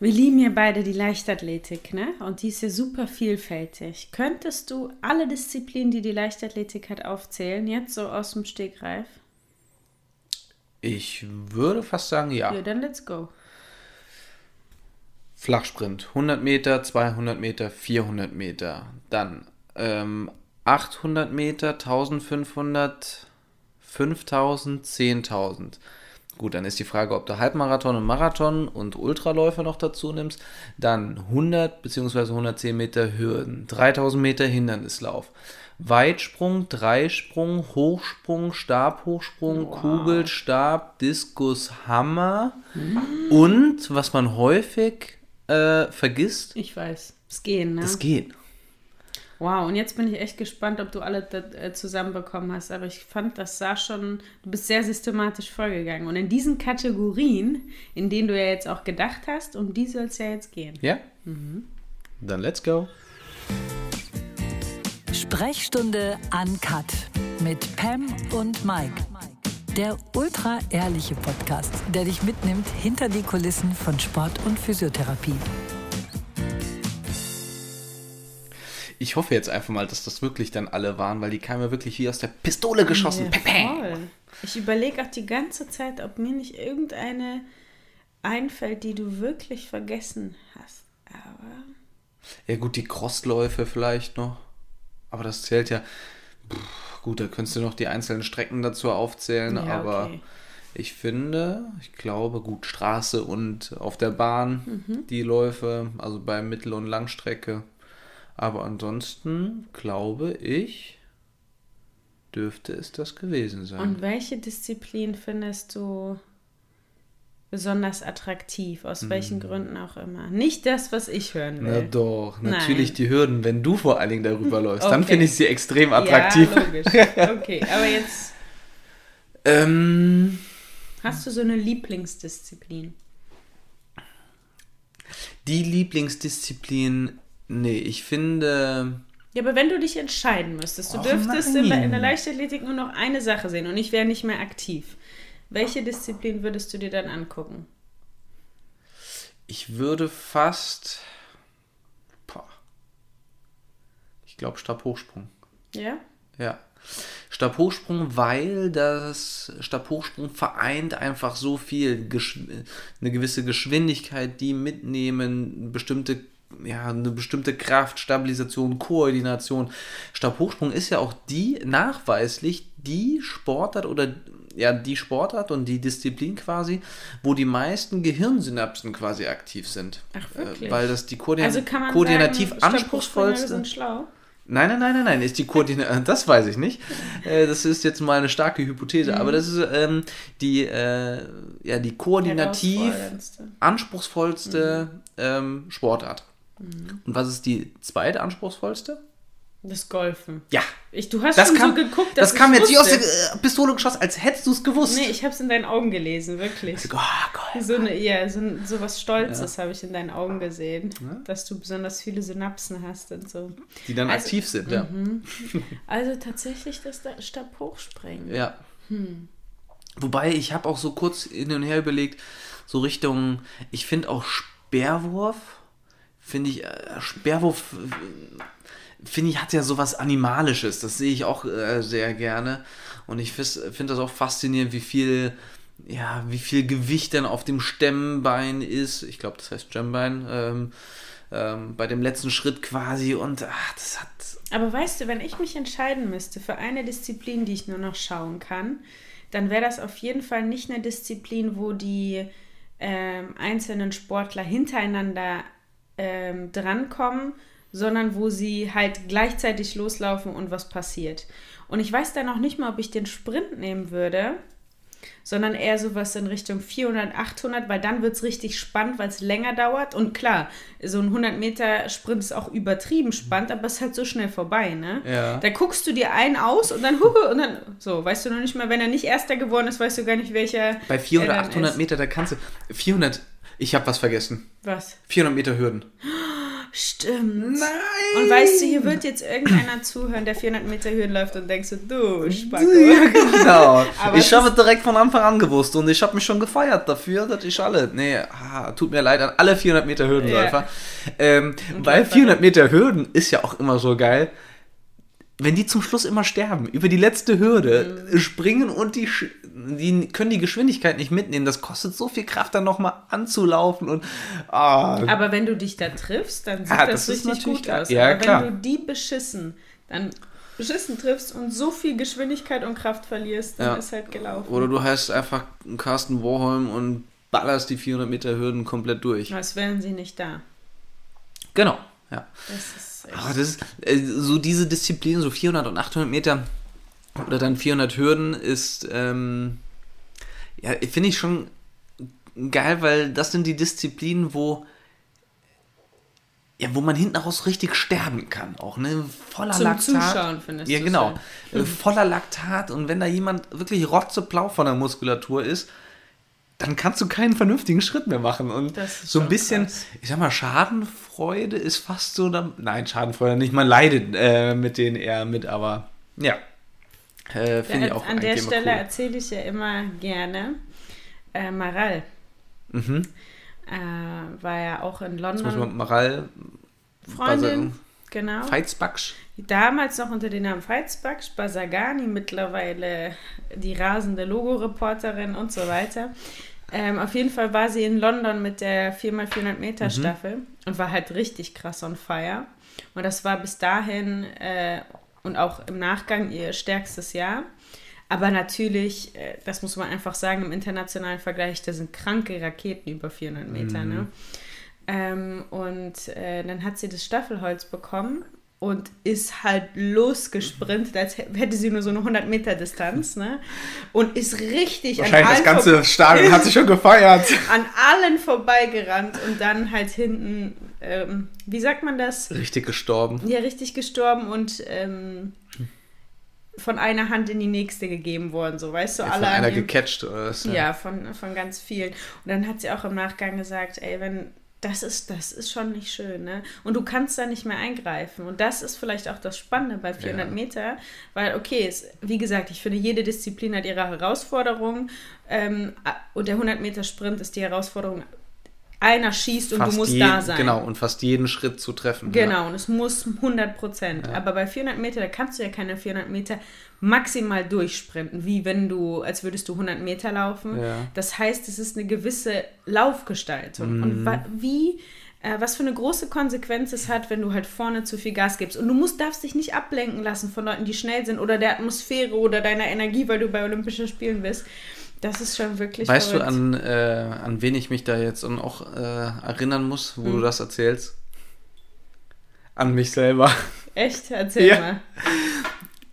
Wir lieben ja beide die Leichtathletik, ne? Und die ist ja super vielfältig. Könntest du alle Disziplinen, die die Leichtathletik hat, aufzählen, jetzt so aus dem Stegreif? Ich würde fast sagen, ja. Ja, dann let's go. Flachsprint, 100 Meter, 200 Meter, 400 Meter. Dann ähm, 800 Meter, 1500, 5000, 10.000. Gut, dann ist die Frage, ob du Halbmarathon und Marathon und Ultraläufer noch dazu nimmst. Dann 100 bzw. 110 Meter Hürden, 3000 Meter Hindernislauf, Weitsprung, Dreisprung, Hochsprung, Stabhochsprung, wow. Kugel, Stab, Diskus, Hammer mhm. und was man häufig äh, vergisst. Ich weiß, es gehen, ne? Das Gehen. Wow, und jetzt bin ich echt gespannt, ob du alle äh, zusammenbekommen hast. Aber ich fand, das sah schon, du bist sehr systematisch vorgegangen. Und in diesen Kategorien, in denen du ja jetzt auch gedacht hast, um die soll es ja jetzt gehen. Ja? Mhm. Dann let's go. Sprechstunde Uncut mit Pam und Mike. Der ultra ehrliche Podcast, der dich mitnimmt hinter die Kulissen von Sport und Physiotherapie. Ich hoffe jetzt einfach mal, dass das wirklich dann alle waren, weil die kamen ja wirklich wie aus der Pistole geschossen. Ja, voll. Ich überlege auch die ganze Zeit, ob mir nicht irgendeine einfällt, die du wirklich vergessen hast. Aber. Ja, gut, die Crossläufe vielleicht noch. Aber das zählt ja. Pff, gut, da könntest du noch die einzelnen Strecken dazu aufzählen, ja, aber. Okay. Ich finde, ich glaube, gut, Straße und auf der Bahn mhm. die Läufe, also bei Mittel- und Langstrecke, aber ansonsten glaube ich, dürfte es das gewesen sein. Und welche Disziplin findest du besonders attraktiv, aus welchen hm. Gründen auch immer. Nicht das, was ich hören will. Na doch, natürlich Nein. die Hürden, wenn du vor allen Dingen darüber läufst, okay. dann finde ich sie extrem attraktiv. Ja, logisch. Okay, aber jetzt. ähm, hast du so eine Lieblingsdisziplin? Die Lieblingsdisziplin Nee, ich finde. Ja, aber wenn du dich entscheiden müsstest, du Och, dürftest in der, in der Leichtathletik nur noch eine Sache sehen und ich wäre nicht mehr aktiv. Welche Disziplin würdest du dir dann angucken? Ich würde fast. Boah. Ich glaube Stabhochsprung. Ja? Ja. Stabhochsprung, weil das Stabhochsprung vereint einfach so viel, eine gewisse Geschwindigkeit, die mitnehmen, bestimmte ja, eine bestimmte Kraft, Stabilisation, Koordination. Stabhochsprung ist ja auch die nachweislich die Sportart oder ja, die Sportart und die Disziplin quasi, wo die meisten Gehirnsynapsen quasi aktiv sind. Ach, wirklich? Äh, weil das die Koordin also koordinativ sagen, anspruchsvollste. Sind schlau? Nein, nein, nein, nein, nein, ist die Koordination, das weiß ich nicht. Äh, das ist jetzt mal eine starke Hypothese, mhm. aber das ist ähm, die, äh, ja, die koordinativ anspruchsvollste mhm. ähm, Sportart. Mhm. Und was ist die zweite anspruchsvollste? Das Golfen. Ja. Ich, du hast das schon kam, so geguckt, dass Das kam jetzt wie aus der äh, Pistole geschossen, als hättest du es gewusst. Nee, ich habe es in deinen Augen gelesen, wirklich. Also, oh, so, eine, ja, so, so was Stolzes ja. habe ich in deinen Augen gesehen, ja? dass du besonders viele Synapsen hast und so. Die dann also, aktiv sind, ja. Mhm. Also tatsächlich das Stabhochspringen. Ja. Hm. Wobei, ich habe auch so kurz hin und her überlegt, so Richtung, ich finde auch Speerwurf finde ich, äh, Sperrwurf, äh, finde ich, hat ja sowas Animalisches. Das sehe ich auch äh, sehr gerne. Und ich finde das auch faszinierend, wie viel, ja, wie viel Gewicht dann auf dem Stemmbein ist. Ich glaube, das heißt Stemmbein. Ähm, ähm, bei dem letzten Schritt quasi. Und ach, das hat. Aber weißt du, wenn ich mich entscheiden müsste für eine Disziplin, die ich nur noch schauen kann, dann wäre das auf jeden Fall nicht eine Disziplin, wo die ähm, einzelnen Sportler hintereinander ähm, drankommen, sondern wo sie halt gleichzeitig loslaufen und was passiert. Und ich weiß dann auch nicht mal, ob ich den Sprint nehmen würde, sondern eher sowas in Richtung 400, 800, weil dann wird es richtig spannend, weil es länger dauert. Und klar, so ein 100 Meter Sprint ist auch übertrieben spannend, aber es ist halt so schnell vorbei, ne? Ja. Da guckst du dir einen aus und dann, huhu, und dann, so, weißt du noch nicht mal, wenn er nicht Erster geworden ist, weißt du gar nicht, welcher. Bei 400, 800 ist. Meter, da kannst du, 400 ich habe was vergessen. Was? 400 Meter Hürden. stimmt. Nein! Und weißt du, hier wird jetzt irgendeiner zuhören, der 400 Meter Hürden läuft und denkst so, du Spacko. Ja, genau. Ich habe es direkt von Anfang an gewusst und ich habe mich schon gefeiert dafür, dass ich alle, nee, ah, tut mir leid an alle 400 Meter Hürdenläufer. Ähm, weil Läufer. 400 Meter Hürden ist ja auch immer so geil. Wenn die zum Schluss immer sterben, über die letzte Hürde Mhm. springen und die, die können die Geschwindigkeit nicht mitnehmen. Das kostet so viel Kraft, dann nochmal anzulaufen und ah, Aber wenn du dich da triffst, dann sieht Ah, das, das richtig gut aus. Ja, Aber klar. wenn du die beschissen, dann beschissen triffst und so viel Geschwindigkeit und Kraft verlierst, dann Ja. ist halt gelaufen. Oder du heißt einfach Carsten Warholm und ballerst die 400 Meter Hürden komplett durch. Als wären sie nicht da. Genau, ja. Das ist echt. Aber das ist, äh, so diese Disziplin, so 400 und 800 Meter oder dann 400 Hürden ist, ähm, ja, finde ich schon geil, weil das sind die Disziplinen, wo ja, wo man hinten raus richtig sterben kann, auch, ne? Voller Zum Laktat. Zuschauen findest Ja, genau. schön. Äh, Voller Laktat und wenn da jemand wirklich rotzeblau von der Muskulatur ist, dann kannst du keinen vernünftigen Schritt mehr machen. Und so ein bisschen, krass. ich sag mal, Schadenfreude ist fast so, da, nein, Schadenfreude nicht, man leidet äh, mit denen eher mit, aber ja, äh, finde ich auch An der Stelle cool. erzähle ich ja immer gerne. Äh, Maral Mhm. äh, war ja auch in Jetzt muss man London Maral Freundin. Genau. Feitsbacksch. Damals noch unter dem Namen Freizbaksch, Basagani, mittlerweile die rasende Logo-Reporterin und so weiter. Ähm, auf jeden Fall war sie in London mit der 4x400 Meter Staffel und war halt richtig krass on fire. Und das war bis dahin äh, und auch im Nachgang ihr stärkstes Jahr. Aber natürlich, äh, das muss man einfach sagen, im internationalen Vergleich, da sind kranke Raketen über 400 Meter. Ne? Ähm, und äh, dann hat sie das Staffelholz bekommen und ist halt losgesprintet, als hä- hätte sie nur so eine 100 Meter Distanz, ne? Und ist richtig an Wahrscheinlich das allen, ganze vor Stadion hat sich schon gefeiert. an allen vorbeigerannt und dann halt hinten, ähm, wie sagt man das? Richtig gestorben. Ja, richtig gestorben und ähm, von einer Hand in die nächste gegeben worden, so weißt du, Von alle an einer ihrem- gecatcht oder was? ja, von, von ganz vielen. Und dann hat sie auch im Nachgang gesagt, ey, wenn das ist, das ist schon nicht schön, ne? Und du kannst da nicht mehr eingreifen. Und das ist vielleicht auch das Spannende bei 400 Ja. Meter, weil, okay, es, wie gesagt, ich finde, jede Disziplin hat ihre Herausforderung. Ähm, und der 100 Meter Sprint ist die Herausforderung, einer schießt und du musst jeden, da sein. Genau, und fast jeden Schritt zu treffen. Genau, und es muss 100 Prozent. Aber bei 400 Meter, da kannst du ja keine 400 Meter maximal durchsprinten, wie wenn du, als würdest du 100 Meter laufen. Ja. Das heißt, es ist eine gewisse Laufgestaltung. Mhm. Und wa wie, äh, was für eine große Konsequenz es hat, wenn du halt vorne zu viel Gas gibst. Und du musst, darfst dich nicht ablenken lassen von Leuten, die schnell sind oder der Atmosphäre oder deiner Energie, weil du bei Olympischen Spielen bist. Das ist schon wirklich Weißt du, verrückt. an, äh, an wen ich mich da jetzt auch äh, erinnern muss, wo Hm. du das erzählst? An mich selber. Echt? Erzähl Ja. mal.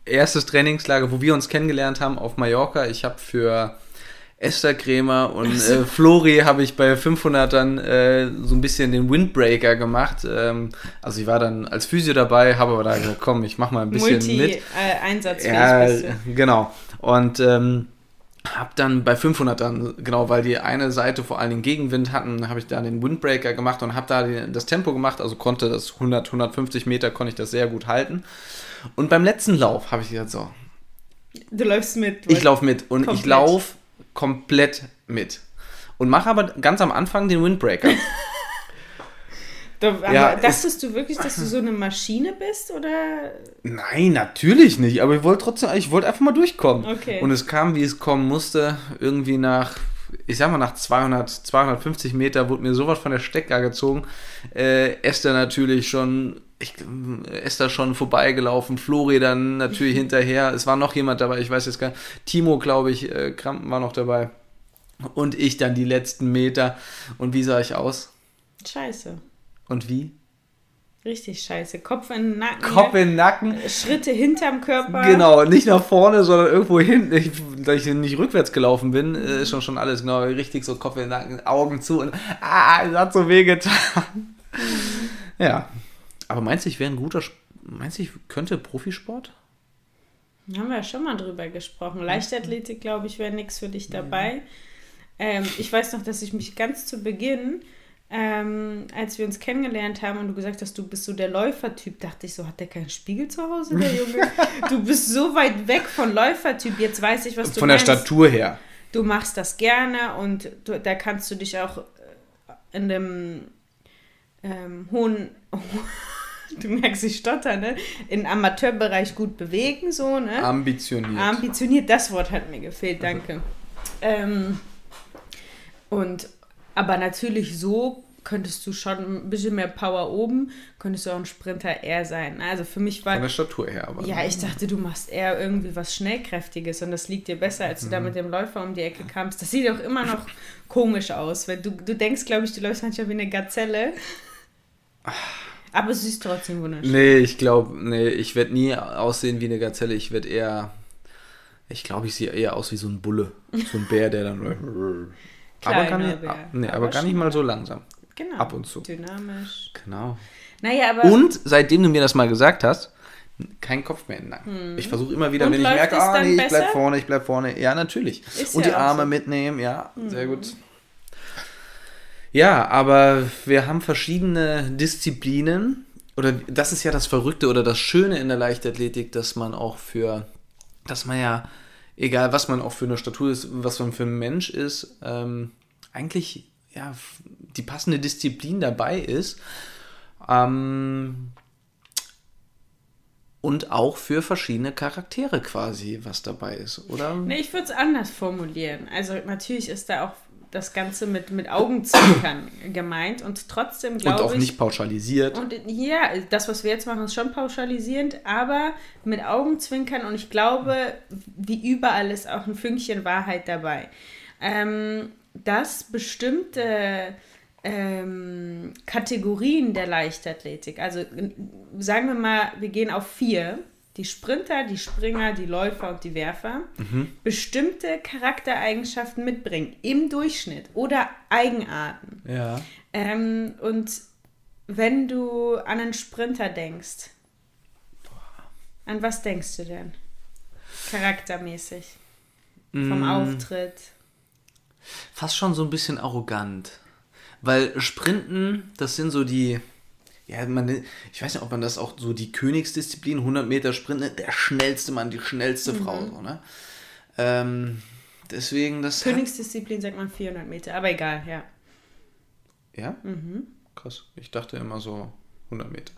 Erstes Trainingslager, wo wir uns kennengelernt haben auf Mallorca. Ich habe für Esther Krämer und äh, Flori habe ich bei 500ern äh, so ein bisschen den Windbreaker gemacht. Ähm, also ich war dann als Physio dabei, habe aber da gesagt, komm, ich mach mal ein bisschen mit. Multi-einsatzfähig Ja, bist du. genau. Und ähm, habe dann bei 500 dann, genau, weil die eine Seite vor allen Dingen Gegenwind hatten, habe ich da den Windbreaker gemacht und habe da die, das Tempo gemacht, also konnte das 100, 150 Meter, konnte ich das sehr gut halten. Und beim letzten Lauf habe ich gesagt, so, Du läufst mit. ich laufe mit und ich Komplett. laufe komplett mit. Und mache aber ganz am Anfang den Windbreaker. Da, aber Ja, dachtest du wirklich, dass du so eine Maschine bist oder? Nein, natürlich nicht. Aber ich wollte trotzdem, ich wollte einfach mal durchkommen. Okay. Und es kam, wie es kommen musste. Irgendwie nach, ich sag mal, nach 200, 250 Meter wurde mir sowas von der Stecker gezogen. Äh, Esther natürlich schon, ich, Esther schon vorbeigelaufen. Flori dann natürlich hinterher. Es war noch jemand dabei, ich weiß jetzt gar nicht. Timo, glaube ich, äh, Krampen war noch dabei. Und ich dann die letzten Meter. Und wie sah ich aus? Scheiße. Und wie? Richtig scheiße. Kopf in den Nacken. Kopf in den Nacken. Schritte hinterm Körper. Genau, nicht nach vorne, sondern irgendwo hinten. Ich, da ich nicht rückwärts gelaufen bin, äh, ist schon, schon alles genau richtig so Kopf in den Nacken, Augen zu und ah, es hat so weh getan. Ja. Aber meinst du, ich wäre ein guter, meinst du, ich könnte Profisport? Haben wir ja schon mal drüber gesprochen. Leichtathletik, glaube ich, wäre nichts für dich dabei. Ähm, ich weiß noch, dass ich mich ganz zu Beginn ähm, als wir uns kennengelernt haben und du gesagt hast, du bist so der Läufertyp, dachte ich so, hat der keinen Spiegel zu Hause, der Junge? du bist so weit weg von Läufertyp. Jetzt weiß ich, was du Von der meinst. Statur her. Du machst das gerne und du, da kannst du dich auch äh, in dem ähm, hohen, du merkst, ich stotter, ne? Im Amateurbereich gut bewegen, so, ne? Ambitioniert. Ambitioniert, das Wort hat mir gefehlt, danke. Ähm, und aber natürlich so könntest du schon ein bisschen mehr Power oben, könntest du auch ein Sprinter eher sein. Also für mich war Von der Statur her, aber. ja, ich dachte, du machst eher irgendwie was Schnellkräftiges und das liegt dir besser, als du da mit dem Läufer um die Ecke kamst. Das sieht auch immer noch komisch aus. Weil du, du denkst, glaube ich, du läufst manchmal wie eine Gazelle. Aber es ist trotzdem wunderschön. Nee, ich glaube, nee, ich werde nie aussehen wie eine Gazelle. Ich werde eher. Ich glaube, ich sehe eher aus wie so ein Bulle. So ein Bär, der dann. aber gar nicht, Bär. nee, aber, Aber gar nicht mal so langsam. Genau. Ab und zu. Dynamisch. Genau. Naja, aber. Und seitdem du mir das mal gesagt hast, kein Kopf mehr im Nacken. Ich versuche immer wieder, Und wenn ich merke, ah nee, ich bleib besser? vorne, ich bleib vorne. Ja, natürlich. Ist und ja die Arme so. Mitnehmen, ja, sehr gut. Ja, aber wir haben verschiedene Disziplinen. Oder das ist ja das Verrückte oder das Schöne in der Leichtathletik, dass man auch für, dass man ja, egal was man auch für eine Statur ist, was man für ein Mensch ist, ähm, eigentlich ja die passende Disziplin dabei ist. Ähm, und auch für verschiedene Charaktere quasi was dabei ist, oder? Nee, ich würde es anders formulieren. Also natürlich ist da auch das Ganze mit, mit Augenzwinkern gemeint und trotzdem Und glaube auch ich. nicht pauschalisiert. Und ja, das, was wir jetzt machen, ist schon pauschalisierend, aber mit Augenzwinkern und ich glaube, wie überall ist auch ein Fünkchen Wahrheit dabei. Ähm, dass bestimmte ähm, Kategorien der Leichtathletik, also sagen wir mal, wir gehen auf vier, die Sprinter, die Springer, die Läufer und die Werfer, bestimmte Charaktereigenschaften mitbringen im Durchschnitt oder Eigenarten. ja. Ähm, und wenn du an einen Sprinter denkst, an was denkst du denn? Charaktermäßig. Vom Auftritt. Fast schon so ein bisschen arrogant. Weil Sprinten, das sind so die. Ja, man, ich weiß nicht, ob man das auch so die Königsdisziplin, 100 Meter Sprinten, der schnellste Mann, die schnellste Frau, so, ne? Ähm, deswegen das. hat- Königsdisziplin sagt man 400 Meter, aber egal, ja. Ja? Mhm. Krass. Ich dachte immer so 100 Meter.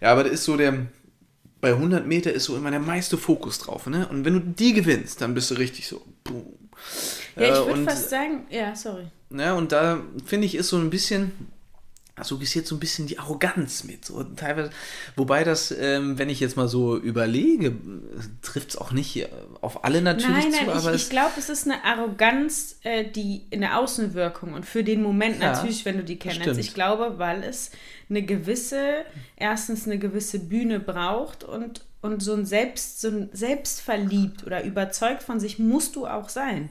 Ja, aber da ist so der. Bei 100 Meter ist so immer der meiste Fokus drauf, ne? Und wenn du die gewinnst, dann bist du richtig so. Boom. Ja, ich Äh, würde und- fast sagen, ja, sorry. Ja, und da finde ich, ist so ein bisschen, jetzt so ein bisschen die Arroganz mit. So teilweise, wobei das, ähm, wenn ich jetzt mal so überlege, trifft es auch nicht auf alle natürlich Nein, zu, nein, aber ich, ich glaube, es ist eine Arroganz, äh, die in der Außenwirkung und für den Moment Ja, natürlich, wenn du die kennst. Ich glaube, weil es eine gewisse, erstens eine gewisse Bühne braucht und, und so ein Selbst, so ein Selbstverliebt oder überzeugt von sich musst du auch sein.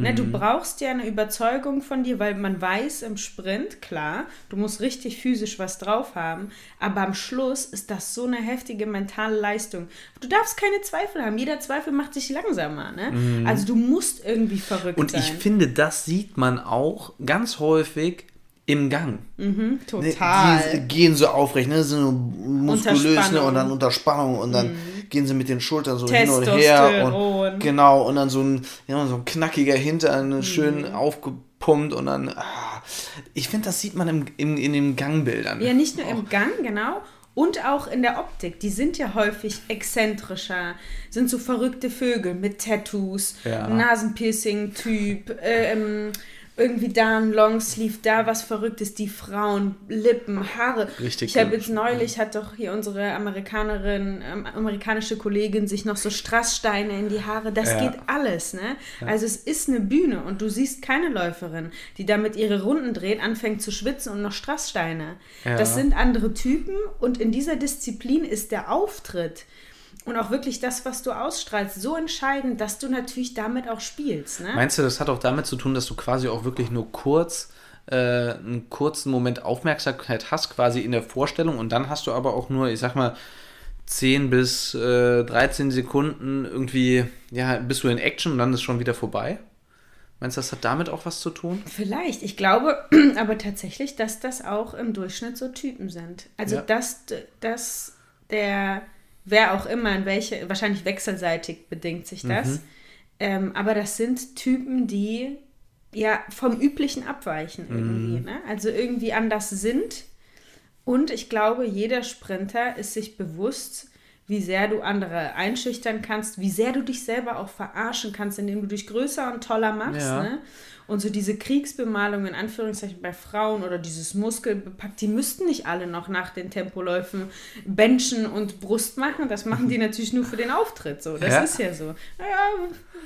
Ne, Mhm. du brauchst ja eine Überzeugung von dir, weil man weiß im Sprint, klar, du musst richtig physisch was drauf haben, aber am Schluss ist das so eine heftige mentale Leistung. Du darfst keine Zweifel haben. Jeder Zweifel macht dich langsamer. Ne? Also du musst irgendwie verrückt Mhm. und sein. ich finde, das sieht man auch ganz häufig im Gang. Ne, Total. Die gehen so aufrecht, ne? sind so muskulös ne? Mhm. und dann unter Spannung und dann gehen sie mit den Schultern so hin und her. Und, genau, und dann so ein, ja, so ein knackiger Hintern, Mhm. schön aufgepumpt und dann. Ah, ich finde, das sieht man im, im, in den Gangbildern. Ja, nicht nur im Gang, genau. Und auch in der Optik. Die sind ja häufig exzentrischer. Sind so verrückte Vögel mit Tattoos, Ja. Nasenpiercing-Typ, ähm, irgendwie da ein Longsleeve, da was Verrücktes. Die Frauen, Lippen, Haare. Richtig Ich habe jetzt neulich, hat doch hier unsere Amerikanerin, ähm, amerikanische Kollegin sich noch so Strasssteine in die Haare. Das Ja. geht alles, ne? Also es ist eine Bühne und du siehst keine Läuferin, die damit ihre Runden dreht, anfängt zu schwitzen und noch Strasssteine. Ja. Das sind andere Typen und in dieser Disziplin ist der Auftritt und auch wirklich das, was du ausstrahlst, so entscheidend, dass du natürlich damit auch spielst, ne? Meinst du, das hat auch damit zu tun, dass du quasi auch wirklich nur kurz äh, einen kurzen Moment Aufmerksamkeit hast, quasi in der Vorstellung und dann hast du aber auch nur, ich sag mal, 10 bis äh, 13 Sekunden irgendwie, ja, bist du in Action und dann ist schon wieder vorbei? Meinst du, das hat damit auch was zu tun? Vielleicht. Ich glaube aber tatsächlich, dass das auch im Durchschnitt so Typen sind. Also, Ja. dass, dass der, wer auch immer, in welche, wahrscheinlich wechselseitig bedingt sich das. Mhm. Ähm, aber das sind Typen, die ja vom Üblichen abweichen Mhm. irgendwie. Ne? Also irgendwie anders sind. Und ich glaube, jeder Sprinter ist sich bewusst, wie sehr du andere einschüchtern kannst, wie sehr du dich selber auch verarschen kannst, indem du dich größer und toller machst. Ja. Ne? Und so diese Kriegsbemalung in Anführungszeichen bei Frauen oder dieses Muskelbepackt, die müssten nicht alle noch nach den Tempoläufen Benchen und Brust machen. Das machen die natürlich nur für den Auftritt. So, das Ja. ist ja so. Naja,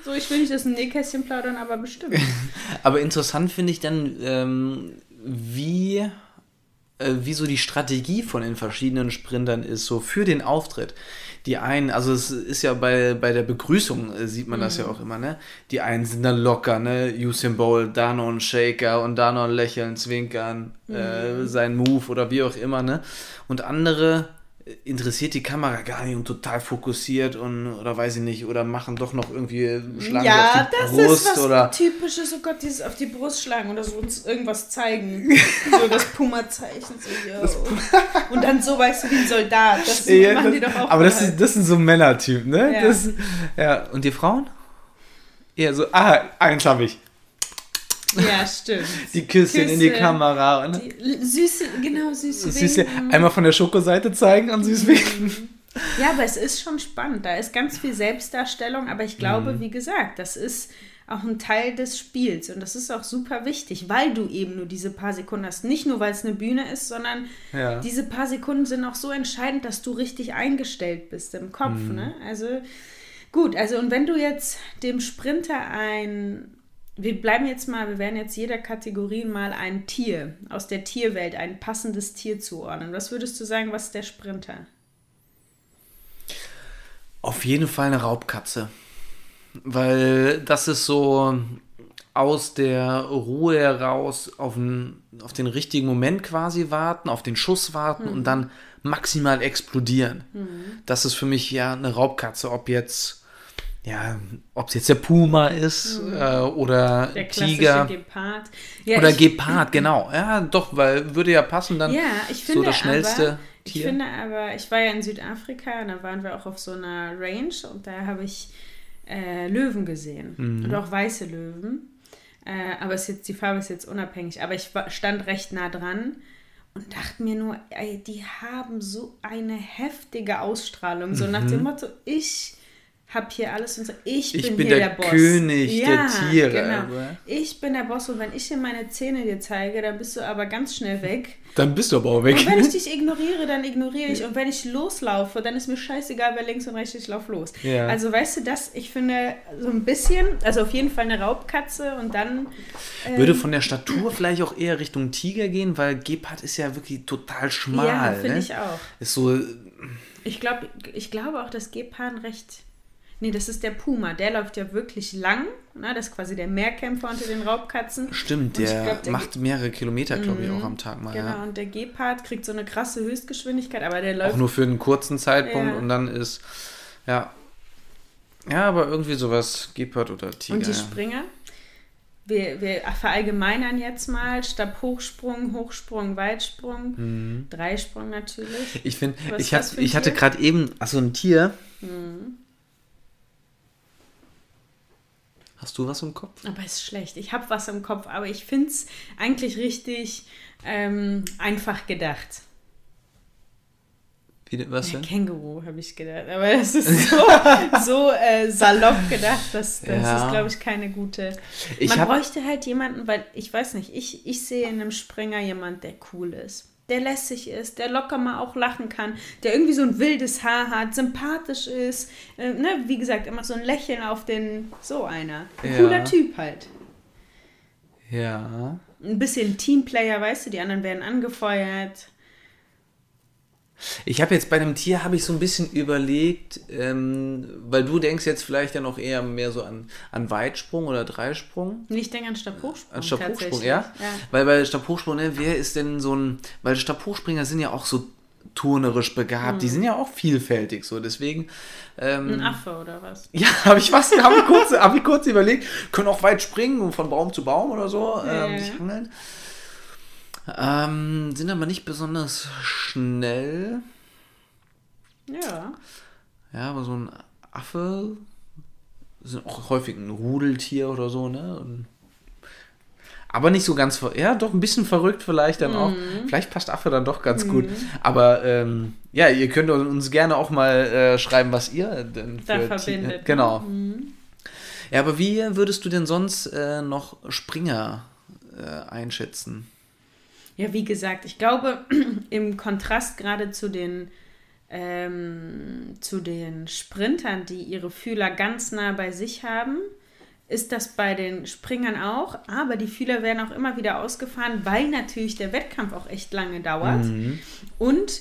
so ich will nicht das Nähkästchen plaudern, aber bestimmt. Aber interessant finde ich dann, ähm, wie, äh, wie so die Strategie von den verschiedenen Sprintern ist, so für den Auftritt. Die einen, also es ist ja bei, bei der Begrüßung, äh, sieht man das ja auch immer, ne? Die einen sind dann locker, ne? Usain Bolt, da noch ein Shaker und da noch ein Lächeln, Zwinkern, äh, sein Move oder wie auch immer, ne? Und andere äh, interessiert die Kamera gar nicht und total fokussiert und oder weiß ich nicht, oder machen doch noch irgendwie schlagen ja, auf die das Brust ist was oder Typisches, oh Gott, dieses auf die Brust schlagen oder so uns irgendwas zeigen. so das Puma-Zeichen. So, yo. Und dann so, weißt du, wie ein Soldat. Das Ja, machen die doch auch. Aber das, ist, das sind so Männertypen, ne? Ja. Das, ja. Und die Frauen? Eher so, ah, eins habe ich. Ja, stimmt. Die Küsschen in die Küsse, Kamera. Die süße, genau, süße süße, Winken. einmal von der Schokoseite zeigen und süß winken. Ja, aber es ist schon spannend. Da ist ganz viel Selbstdarstellung, aber ich glaube, Mhm. wie gesagt, das ist auch ein Teil des Spiels und das ist auch super wichtig, weil du eben nur diese paar Sekunden hast. Nicht nur, weil es eine Bühne ist, sondern Ja. diese paar Sekunden sind auch so entscheidend, dass du richtig eingestellt bist im Kopf. Mhm. Ne? Also gut, also und wenn du jetzt dem Sprinter ein wir bleiben jetzt mal, wir werden jetzt jeder Kategorie mal ein Tier aus der Tierwelt, ein passendes Tier zuordnen. Was würdest du sagen, was ist der Sprinter? Auf jeden Fall eine Raubkatze. Weil das ist so aus der Ruhe heraus auf den, auf den richtigen Moment quasi warten, auf den Schuss warten und dann maximal explodieren. Das ist für mich ja eine Raubkatze, ob jetzt ja, ob es jetzt der Puma ist äh, oder Der Tiger Gepard. Ja, oder ich, Gepard, genau. Ja, doch, weil würde ja passen dann Ja, ich finde so das schnellste aber, ich Tier. finde aber, ich war ja in Südafrika und da waren wir auch auf so einer Range und da habe ich äh, Löwen gesehen Mhm. und auch weiße Löwen. Äh, aber jetzt, die Farbe ist jetzt unabhängig. Aber ich war, stand recht nah dran und dachte mir nur, ey, die haben so eine heftige Ausstrahlung. So nach dem Motto, ich habe hier alles und so, ich, Mhm. Ich bin, bin hier der der, Boss. König der Tiere, Genau. Ich bin der Boss und wenn ich hier meine Zähne dir zeige, dann bist du aber ganz schnell weg. Dann bist du aber auch weg. Und wenn ich dich ignoriere, dann ignoriere ich. Und wenn ich loslaufe, dann ist mir scheißegal, wer links und rechts ist, ich lauf los. Ja. Also weißt du, das, ich finde so ein bisschen, also auf jeden Fall eine Raubkatze und dann. ähm, Würde von der Statur vielleicht auch eher Richtung Tiger gehen, weil Gepard ist ja wirklich total schmal. Ja, finde ne? ich auch. Ist so, Ich, glaub, ich glaube auch, dass Gepan recht. Nee, das ist der Puma. Der läuft ja wirklich lang. Ne? Das ist quasi der Mehrkämpfer unter den Raubkatzen. stimmt, der glaub, der macht mehrere Kilometer, glaube ich, auch am Tag mal. Genau, Ja. und der Gepard kriegt so eine krasse Höchstgeschwindigkeit, aber der läuft Auch nur für einen kurzen Zeitpunkt Ja. und dann ist, ja. Ja, aber irgendwie sowas, Gepard oder Tiger. Und die. Springer? Wir, wir verallgemeinern jetzt mal Stabhochsprung, Hochsprung, Weitsprung, Mhm. Dreisprung natürlich. Ich finde, ich, hab, ich hatte gerade eben, achso, ein Tier. Mhm. Hast du was im Kopf? Aber ist schlecht. Ich habe was im Kopf, aber ich finde es eigentlich richtig ähm, einfach gedacht. Wie, was Ja, denn? Känguru habe ich gedacht. Aber das ist so, so äh, salopp gedacht. Das, das Ja. ist, glaube ich, keine gute. Ich Man hab- bräuchte halt jemanden, weil ich weiß nicht, ich, ich sehe in einem Springer jemand, der cool ist. Der lässig ist, der locker mal auch lachen kann, der irgendwie so ein wildes Haar hat, sympathisch ist, äh, ne, wie gesagt, immer so ein Lächeln auf den, so einer. Ein Ja. cooler Typ halt. Ja. Ein bisschen Teamplayer, weißt du, die anderen werden angefeuert. Ich habe jetzt bei dem Tier habe ich so ein bisschen überlegt, ähm, weil du denkst jetzt vielleicht ja noch eher mehr so an, an Weitsprung oder Dreisprung. Ich denke an Stabhochsprung. An Stabhochsprung, ja? ja. Weil bei Stabhochsprung, ne, wer ist denn so ein, weil Stabhochspringer sind ja auch so turnerisch begabt, die sind ja auch vielfältig so. Deswegen. Ähm, Ein Affe oder was? ja, habe ich was, habe ich, kurz, hab ich kurz überlegt, können auch weit springen und von Baum zu Baum oder so ähm, Ja. sich hangeln. Ähm, sind aber nicht besonders schnell. Ja. Ja, aber so ein Affe sind auch häufig ein Rudeltier oder so, ne? Und aber nicht so ganz, ja, doch ein bisschen verrückt vielleicht dann auch. Mhm. Vielleicht passt Affe dann doch ganz gut. Aber ähm, ja, ihr könnt uns gerne auch mal äh, schreiben, was ihr denn Da für verbindet, Tiere- ne? Genau. Ja, aber wie würdest du denn sonst äh, noch Springer äh, einschätzen? Ja, wie gesagt, ich glaube, im Kontrast gerade zu den, ähm, zu den Sprintern, die ihre Fühler ganz nah bei sich haben, ist das bei den Springern auch. Aber die Fühler werden auch immer wieder ausgefahren, weil natürlich der Wettkampf auch echt lange dauert. Und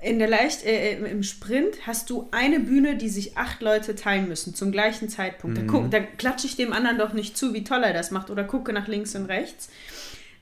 in der Leicht, äh, im Sprint hast du eine Bühne, die sich acht Leute teilen müssen zum gleichen Zeitpunkt. Da, guck, da klatsche ich dem anderen doch nicht zu, wie toll er das macht oder gucke nach links und rechts.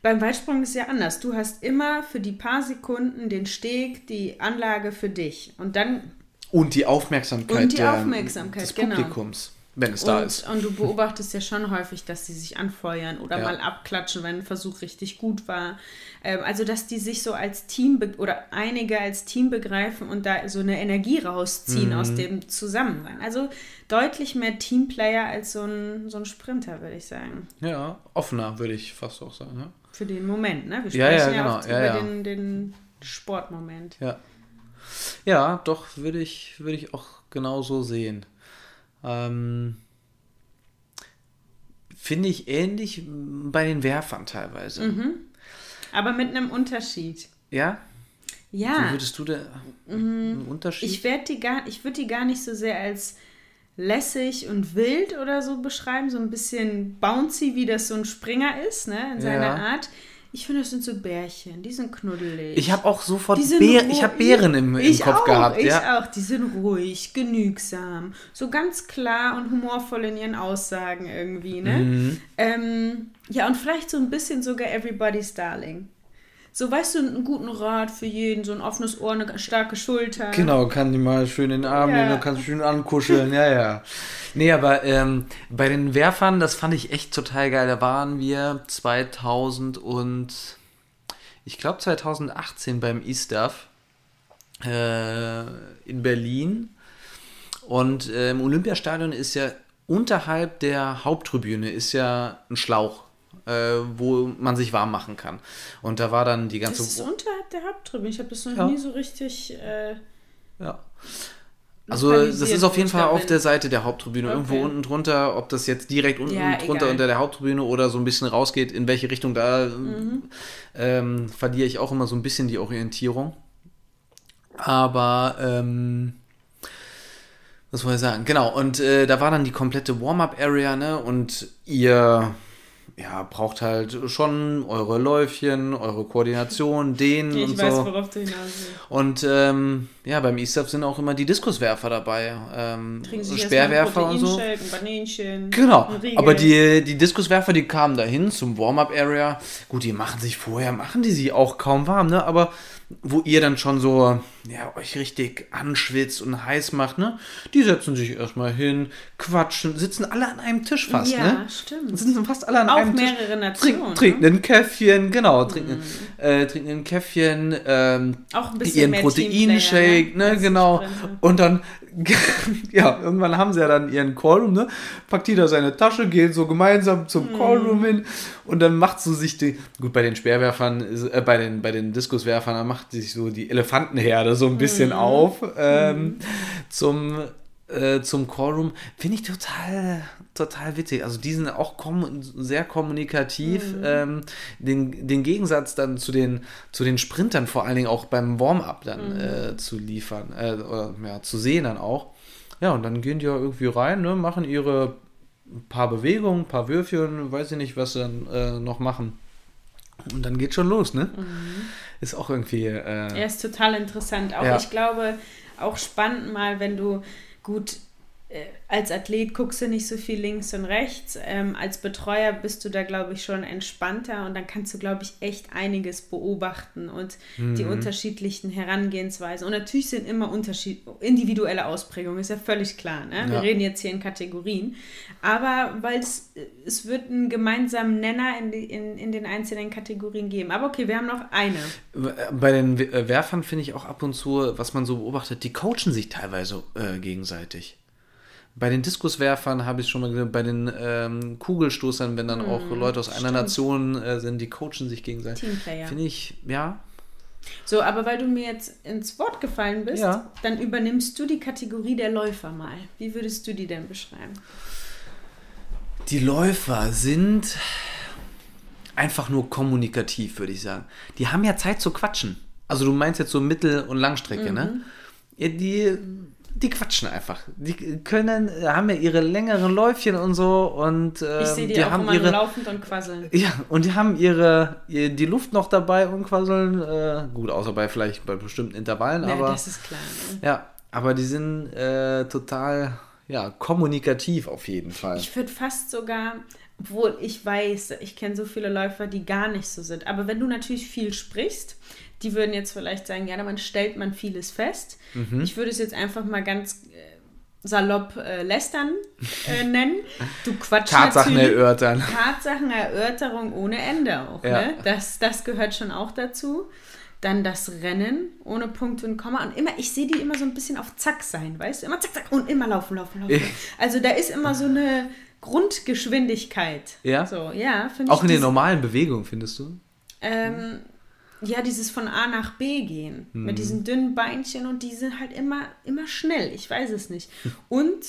Beim Weitsprung ist es ja anders. Du hast immer für die paar Sekunden den Steg, die Anlage für dich. Und dann Und die Aufmerksamkeit, Und die Aufmerksamkeit, des genau. Publikums, wenn es da und, ist. und du beobachtest ja schon häufig, dass sie sich anfeuern oder Ja. mal abklatschen, wenn ein Versuch richtig gut war. Ähm, also, dass die sich so als Team oder einige als Team begreifen und da so eine Energie rausziehen Mhm. aus dem Zusammensein. Also deutlich mehr Teamplayer als so ein, so ein Sprinter, würde ich sagen. Ja, offener würde ich fast auch sagen. Ja. Für den Moment, ne? Wir Ja, ja, sprechen ja, genau. Ja, über ja. Den, den Sportmoment. Ja, ja doch, würde ich, würde ich auch genauso sehen. Ähm, Finde ich ähnlich bei den Werfern teilweise. Mhm. Aber mit einem Unterschied. Ja? Wie Ja, würdest du da einen Unterschied? ich werde die gar, ich würde die gar nicht so sehr als lässig und wild oder so beschreiben, so ein bisschen bouncy, wie das so ein Springer ist, ne, in seiner Ja. Art. Ich finde, das sind so Bärchen, die sind knuddelig. ich habe auch sofort Bär, ich habe Bären im, im Kopf auch, gehabt. Ich ja. auch. Die sind ruhig, genügsam, so ganz klar und humorvoll in ihren Aussagen irgendwie, ne? Mhm. Ähm, ja, und vielleicht so ein bisschen sogar Everybody's Darling. So, weißt du, einen guten Rat für jeden, so ein offenes Ohr, eine starke Schulter. Genau, kann die mal schön in den Arm Ja. nehmen, du schön ankuscheln, ja, ja. Nee, aber ähm, bei den Werfern, das fand ich echt total geil. Da waren wir 2000 und ich glaube 2018 beim E-Stuff äh, in Berlin. Und äh, im Olympiastadion ist ja unterhalb der Haupttribüne ist ja ein Schlauch, äh, wo man sich warm machen kann. Und da war dann die Das ganze ist unterhalb der Haupttribüne. Ich habe das noch Ja. nie so richtig. Äh, Ja. Also das lokalisiert, ist auf jeden Fall auf der Seite der Haupttribüne, Okay. irgendwo unten drunter, ob das jetzt direkt unten Ja, drunter egal. unter der Haupttribüne oder so ein bisschen rausgeht, in welche Richtung da Mhm. ähm, verliere ich auch immer so ein bisschen die Orientierung. Aber ähm, was soll ich sagen? Genau, und äh, da war dann die komplette Warm-up-Area, ne? Und ihr ja, braucht halt schon eure Läufchen, eure Koordination, den ich und weiß, so. worauf du hinaus willst. Und ähm, ja, beim E-Stuff sind auch immer die Diskuswerfer dabei. Ähm, Trinken sich Speerwerfer und so. Ein Bananchen. Genau, aber die, die Diskuswerfer, die kamen dahin zum Warm-Up-Area. Gut, die machen sich vorher, machen die sie auch kaum warm, ne? Aber wo ihr dann schon so, ja, euch richtig anschwitzt und heiß macht, ne? Die setzen sich erstmal hin, quatschen, sitzen alle an einem Tisch fast, Ja, ne? stimmt. Sitzen fast alle an Auch einem Tisch. mehrere Nationen. Trinken, trinken ne? ein Käffchen, genau, trinken, äh, trinken ein Käffchen, ähm, Auch ein bisschen ihren Proteinshake, ne, als genau. Und dann, ja, irgendwann haben sie ja dann ihren Callroom, ne? Packt jeder seine Tasche, gehen so gemeinsam zum Mhm. Callroom hin und dann macht so sich die, gut, bei den Speerwerfern, äh, bei den, bei den Diskuswerfern, da macht sich so die Elefantenherde so ein bisschen Mhm. auf ähm, zum, äh, zum Callroom. Finde ich total, total witzig. Also die sind auch kommu sehr kommunikativ. Mhm. Ähm, den, den Gegensatz dann zu den, zu den Sprintern vor allen Dingen auch beim Warm-up dann Mhm. äh, zu liefern, äh, oder ja, zu sehen dann auch. Ja, und dann gehen die ja irgendwie rein, ne, machen ihre paar Bewegungen, paar Würfchen, weiß ich nicht, was sie dann äh, noch machen. Und dann geht schon los, ne? Ist auch irgendwie. Äh, Er ist total interessant. Auch Ja. ich glaube, auch spannend mal, wenn du gut. Äh, als Athlet guckst du nicht so viel links und rechts. Ähm, als Betreuer bist du da, glaube ich, schon entspannter und dann kannst du, glaube ich, echt einiges beobachten und mhm. die unterschiedlichen Herangehensweisen. Und natürlich sind immer Unterschied individuelle Ausprägungen, ist ja völlig klar. Ne? Wir reden jetzt hier in Kategorien. Aber weil es, es wird einen gemeinsamen Nenner in, die, in, in den einzelnen Kategorien geben. Aber okay, wir haben noch eine. Bei den äh, Werfern finde ich auch ab und zu, was man so beobachtet, die coachen sich teilweise äh, gegenseitig. Bei den Diskuswerfern habe ich schon mal gesehen, bei den ähm, Kugelstoßern, wenn dann mm, auch Leute aus einer stimmt. Nation äh, sind, die coachen sich gegenseitig. Teamplayer. Finde ich, ja. So, aber weil du mir jetzt ins Wort gefallen bist, ja. dann übernimmst du die Kategorie der Läufer mal. Wie würdest du die denn beschreiben? Die Läufer sind einfach nur kommunikativ, würde ich sagen. Die haben ja Zeit zu quatschen. Also du meinst jetzt so Mittel- und Langstrecke, ne? mhm. ne? Ja, die die quatschen einfach. Die können, haben ja ihre längeren Läufchen und so und äh, ich sehe die, die auch haben immer ihre laufend und quasseln. Ja, und die haben ihre die Luft noch dabei und quasseln. Äh, gut, außer bei vielleicht bei bestimmten Intervallen, ja, aber das ist klar. Ne? Ja, aber die sind äh, total ja kommunikativ auf jeden Fall. Ich würde fast sogar obwohl ich weiß, ich kenne so viele Läufer, die gar nicht so sind. Aber wenn du natürlich viel sprichst, die würden jetzt vielleicht sagen, ja, dann stellt man vieles fest. Mhm. Ich würde es jetzt einfach mal ganz äh, salopp äh, lästern äh, nennen. Du quatschst Tatsachen erörtern. Tatsachenerörterung ohne Ende auch. Ja. Ne? Das, das gehört schon auch dazu. Dann das Rennen ohne Punkt und Komma. Und immer, ich sehe die immer so ein bisschen auf Zack sein, weißt du? Immer zack, zack und immer laufen, laufen, laufen. Also da ist immer so eine Grundgeschwindigkeit. Ja. So, ja, ich. Auch in den normalen Bewegungen, findest du? Ähm, ja, dieses von A nach B gehen mhm. mit diesen dünnen Beinchen und die sind halt immer, immer schnell. Ich weiß es nicht. Und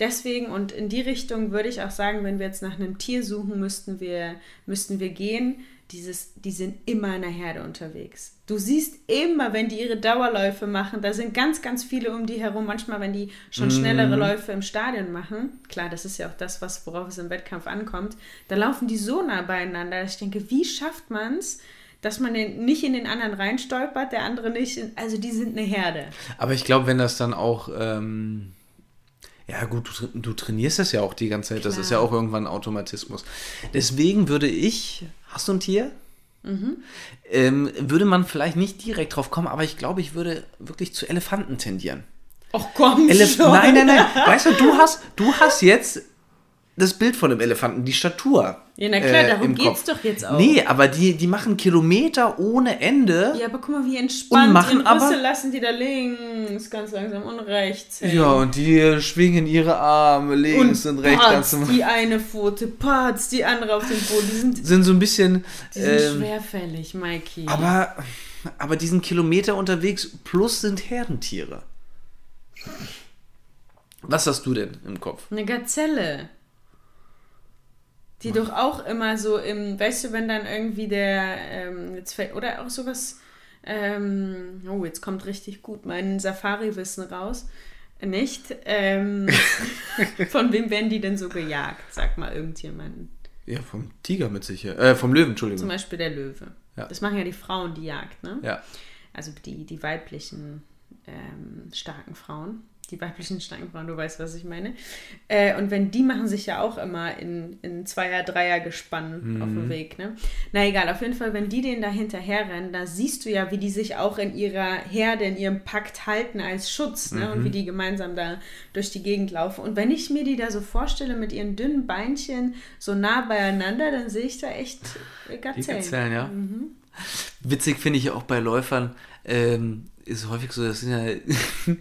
deswegen und in die Richtung würde ich auch sagen, wenn wir jetzt nach einem Tier suchen, müssten wir, müssten wir gehen. Dieses, die sind immer in der Herde unterwegs. Du siehst immer, wenn die ihre Dauerläufe machen, da sind ganz, ganz viele um die herum. Manchmal, wenn die schon schnellere mhm. Läufe im Stadion machen, klar, das ist ja auch das, was, worauf es im Wettkampf ankommt, da laufen die so nah beieinander, dass ich denke, wie schafft man es, dass man den nicht in den anderen reinstolpert, der andere nicht. In, also die sind eine Herde. Aber ich glaube, wenn das dann auch. Ähm, ja, gut, du, du, trainierst das ja auch die ganze Zeit. Klar. Das ist ja auch irgendwann ein Automatismus. Deswegen würde ich. Hast du ein Tier? Mhm. Ähm, würde man vielleicht nicht direkt drauf kommen, aber ich glaube, ich würde wirklich zu Elefanten tendieren. Ach komm, Elef schon. Nein, nein, nein. Weißt du, du hast, du hast jetzt das Bild von dem Elefanten, die Statur. Ja, na klar, äh, darum geht es doch jetzt auch. Nee, aber die, die machen Kilometer ohne Ende. Ja, aber guck mal, wie entspannt. Und machen aber, lassen die da links ganz langsam und rechts. Hängen. Ja, und die schwingen ihre Arme links und, und rechts. Patz, ganz die eine Pfote, Patz, die andere auf dem Boden. Die sind, sind so ein bisschen. Die sind ähm, schwerfällig, Mikey. Aber, aber die sind Kilometer unterwegs, plus sind Herdentiere. Was hast du denn im Kopf? Eine Gazelle. Die doch auch immer so im, weißt du, wenn dann irgendwie der, ähm, jetzt fällt, oder auch sowas, ähm, oh, jetzt kommt richtig gut mein Safari-Wissen raus. Nicht? Ähm, von wem werden die denn so gejagt? Sag mal irgendjemanden. Ja, vom Tiger mit sicher. Äh, vom Löwen, Entschuldigung. Zum Beispiel der Löwe. Ja. Das machen ja die Frauen, die Jagd, ne? Ja. Also die, die weiblichen ähm, starken Frauen die weiblichen Steinfrauen, du weißt, was ich meine. Äh, und wenn die machen sich ja auch immer in, in Zweier-, Dreier-Gespann mhm. auf dem Weg. Ne? Na egal, auf jeden Fall, wenn die denen da hinterherrennen, da siehst du ja, wie die sich auch in ihrer Herde, in ihrem Pakt halten als Schutz ne? Mhm. und wie die gemeinsam da durch die Gegend laufen. Und wenn ich mir die da so vorstelle mit ihren dünnen Beinchen so nah beieinander, dann sehe ich da echt Gazellen. Die Gazellen, ja. Mhm. Witzig finde ich auch bei Läufern, ähm, ist häufig so, das sind ja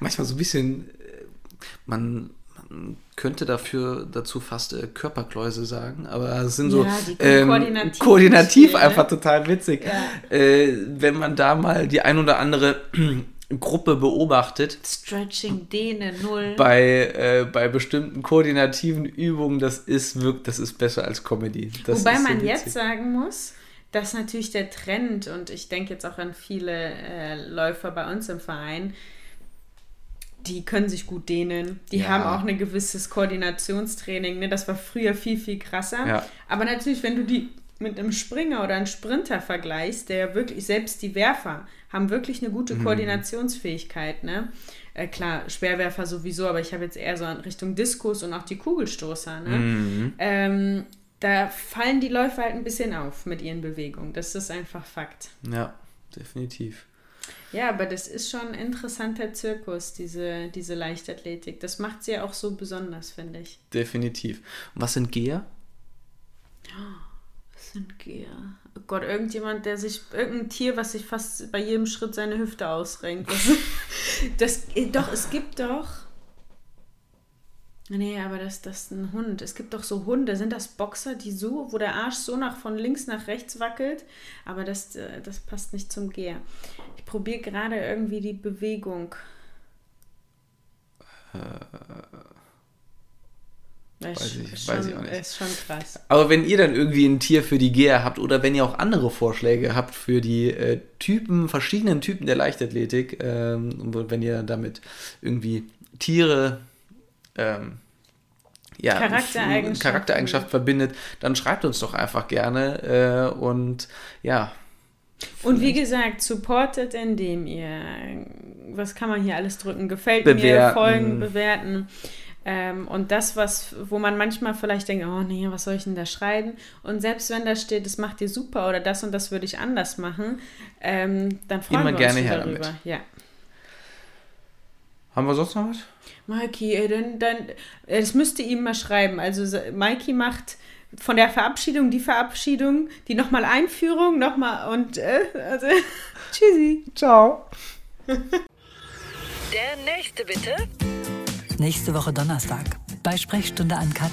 manchmal so ein bisschen, äh, man, man könnte dafür dazu fast äh, Körperkläuse sagen, aber es sind so ja, ähm, koordinativ, koordinativ ne? einfach total witzig. Ja. Äh, wenn man da mal die ein oder andere Gruppe beobachtet. Stretching, Dehne, Null. Bei, äh, bei bestimmten koordinativen Übungen, das ist wirklich, das ist besser als Comedy. Das Wobei man so jetzt sagen muss, dass natürlich der Trend, und ich denke jetzt auch an viele äh, Läufer bei uns im Verein, die können sich gut dehnen. Die ja. haben auch ein gewisses Koordinationstraining. Ne? Das war früher viel, viel krasser. Ja. Aber natürlich, wenn du die mit einem Springer oder einem Sprinter vergleichst, der wirklich, selbst die Werfer haben wirklich eine gute Koordinationsfähigkeit, ne? Äh, klar, Speerwerfer sowieso, aber ich habe jetzt eher so in Richtung Diskus und auch die Kugelstoßer, ne? Mhm. Ähm, da fallen die Läufer halt ein bisschen auf mit ihren Bewegungen. Das ist einfach Fakt. Ja, definitiv. Ja, aber das ist schon ein interessanter Zirkus, diese, diese Leichtathletik. Das macht sie ja auch so besonders, finde ich. Definitiv. Und was sind Geher? Was sind Geher? Oh Gott, irgendjemand, der sich, irgendein Tier, was sich fast bei jedem Schritt seine Hüfte ausrenkt. Das, doch, es gibt doch. Nee, aber das, das ist ein Hund. Es gibt doch so Hunde. Sind das Boxer, die so, wo der Arsch so nach von links nach rechts wackelt? Aber das, äh, das passt nicht zum Geher. Ich probiere gerade irgendwie die Bewegung. Das Weiß ich- ist weiß schon, ich auch nicht. Ist schon krass. Aber wenn ihr dann irgendwie ein Tier für die Geher habt oder wenn ihr auch andere Vorschläge habt für die äh, Typen, verschiedenen Typen der Leichtathletik, und wenn ihr damit irgendwie Tiere ähm, ja, Charaktereigenschaften. f- Charaktereigenschaft verbindet, dann schreibt uns doch einfach gerne äh, und ja, Und wie gesagt, supportet, indem ihr, was kann man hier alles drücken? Gefällt mir, Bewerten. folgen, bewerten. Ähm, und das, was, wo man manchmal vielleicht denkt, oh nee, was soll ich denn da schreiben? Und selbst wenn da steht, das macht ihr super oder das und das würde ich anders machen, ähm, dann freuen Immer wir gerne uns her darüber. damit. Ja. haben wir sonst noch was? Mikey, ey, dann, dann, äh, das müsste ihm mal schreiben. Also so- Mikey macht von der Verabschiedung die Verabschiedung, die nochmal Einführung, nochmal und äh, also, tschüssi. Ciao. Der nächste bitte. Nächste Woche Donnerstag bei Sprechstunde Uncut.